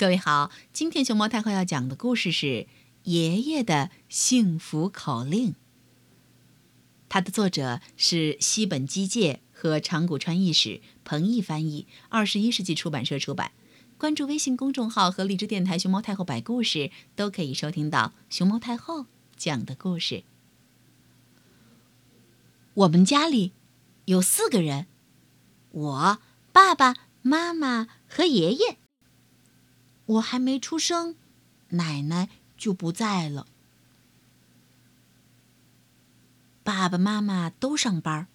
各位好，今天熊猫太后要讲的故事是《爷爷的幸福口令》。它的作者是西本基介和长谷川义史，彭毅翻译，二十一世纪出版社出版。关注微信公众号和荔枝电台“熊猫太后摆故事”，都可以收听到熊猫太后讲的故事。我们家里有四个人：我、爸爸妈妈和爷爷。我还没出生，奶奶就不在了。爸爸妈妈都上班，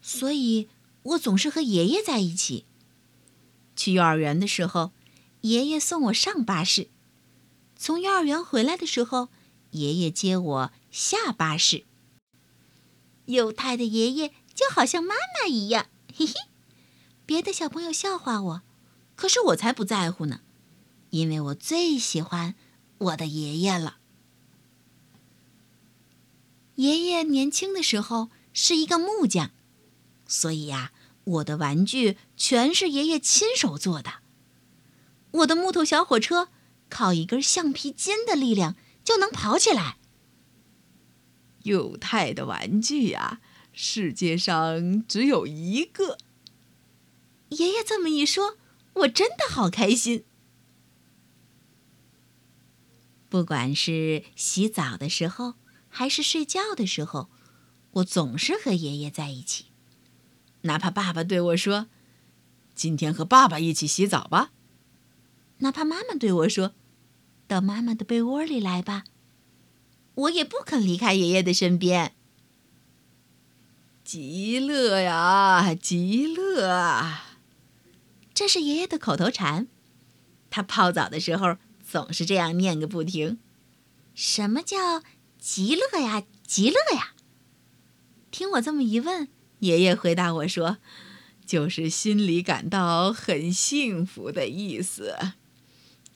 所以我总是和爷爷在一起。去幼儿园的时候，爷爷送我上巴士；从幼儿园回来的时候，爷爷接我下巴士。幼态的爷爷就好像妈妈一样，嘿嘿。别的小朋友笑话我，可是我才不在乎呢。因为我最喜欢我的爷爷了。爷爷年轻的时候是一个木匠，所以呀，我的玩具全是爷爷亲手做的。我的木头小火车靠一根橡皮筋的力量就能跑起来。幼态的玩具呀，世界上只有一个。爷爷这么一说，我真的好开心。不管是洗澡的时候，还是睡觉的时候，我总是和爷爷在一起。哪怕爸爸对我说：“今天和爸爸一起洗澡吧。”哪怕妈妈对我说：“到妈妈的被窝里来吧。”我也不肯离开爷爷的身边。极乐呀，极乐！这是爷爷的口头禅。他泡澡的时候。总是这样念个不停。什么叫极乐呀？极乐呀！听我这么一问，爷爷回答我说：“就是心里感到很幸福的意思。”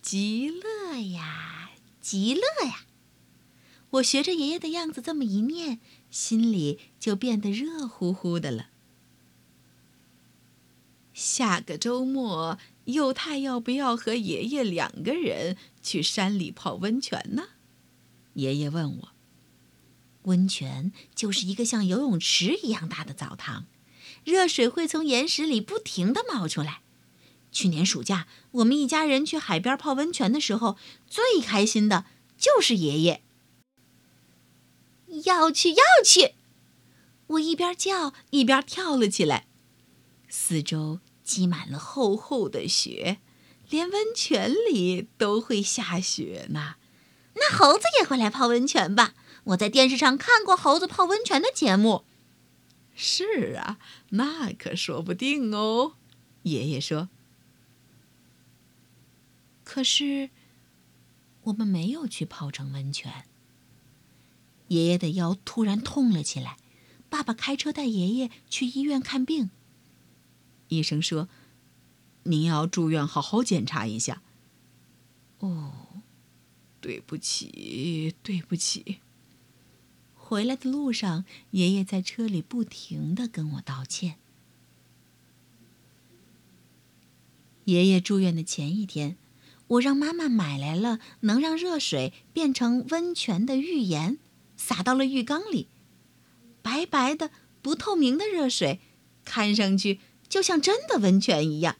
极乐呀，极乐呀！我学着爷爷的样子这么一念，心里就变得热乎乎的了。下个周末。幼太要不要和爷爷两个人去山里泡温泉呢？爷爷问我。温泉就是一个像游泳池一样大的澡堂，热水会从岩石里不停地冒出来。去年暑假，我们一家人去海边泡温泉的时候，最开心的就是爷爷。要去，要去！我一边叫一边跳了起来，四周。积满了厚厚的雪，连温泉里都会下雪呢。那猴子也会来泡温泉吧？我在电视上看过猴子泡温泉的节目。是啊，那可说不定哦。爷爷说。可是，我们没有去泡成温泉。爷爷的腰突然痛了起来，爸爸开车带爷爷去医院看病。医生说：“您要住院，好好检查一下。”哦，对不起，对不起。回来的路上，爷爷在车里不停的跟我道歉。爷爷住院的前一天，我让妈妈买来了能让热水变成温泉的浴盐，撒到了浴缸里。白白的、不透明的热水，看上去……就像真的温泉一样。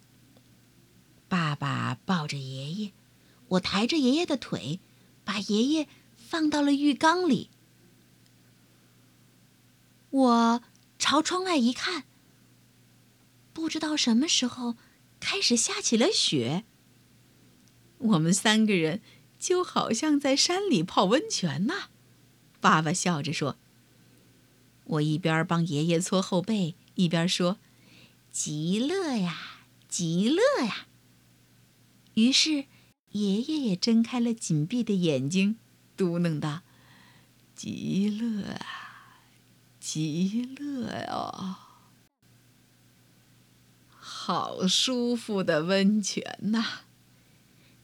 爸爸抱着爷爷，我抬着爷爷的腿，把爷爷放到了浴缸里。我朝窗外一看，不知道什么时候开始下起了雪。我们三个人就好像在山里泡温泉呢。爸爸笑着说：“我一边帮爷爷搓后背，一边说。”极乐呀，极乐呀！于是，爷爷也睁开了紧闭的眼睛，嘟囔道：“极乐啊，极乐哦，好舒服的温泉呐！”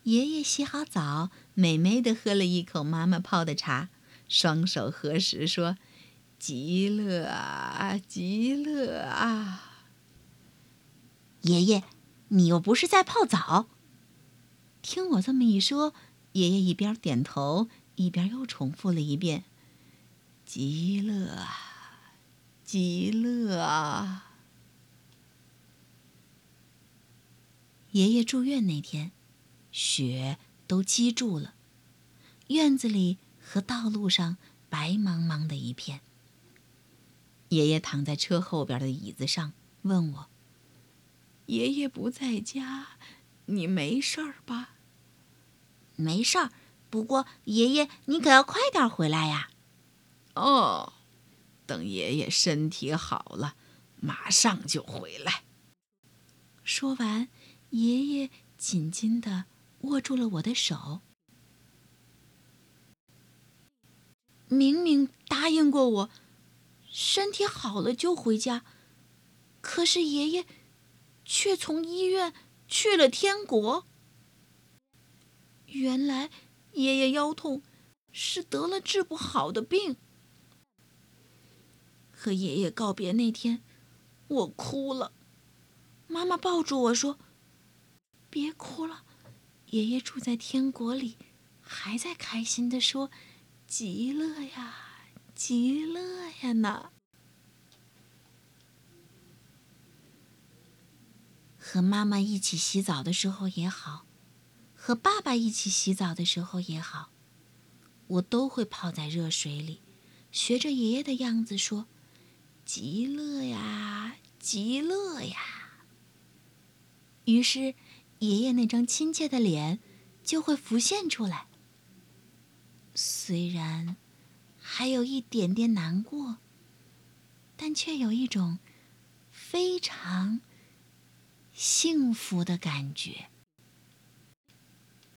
爷爷洗好澡，美美的喝了一口妈妈泡的茶，双手合十说：“极乐啊，极乐啊！”爷爷，你又不是在泡澡。听我这么一说，爷爷一边点头，一边又重复了一遍：“极乐啊，极乐啊！”爷爷住院那天，雪都积住了，院子里和道路上白茫茫的一片。爷爷躺在车后边的椅子上，问我：“爷爷不在家，你没事儿吧？”“没事儿，不过爷爷，你可要快点回来呀。”“哦，等爷爷身体好了，马上就回来。”说完。爷爷紧紧地握住了我的手。明明答应过我，身体好了就回家，可是爷爷却从医院去了天国。原来爷爷腰痛是得了治不好的病。和爷爷告别那天，我哭了。妈妈抱住我说。别哭了，爷爷住在天国里，还在开心地说：“极乐呀，极乐呀呢。”和妈妈一起洗澡的时候也好，和爸爸一起洗澡的时候也好，我都会泡在热水里，学着爷爷的样子说：“极乐呀，极乐呀。”于是。爷爷那张亲切的脸就会浮现出来，虽然还有一点点难过，但却有一种非常幸福的感觉。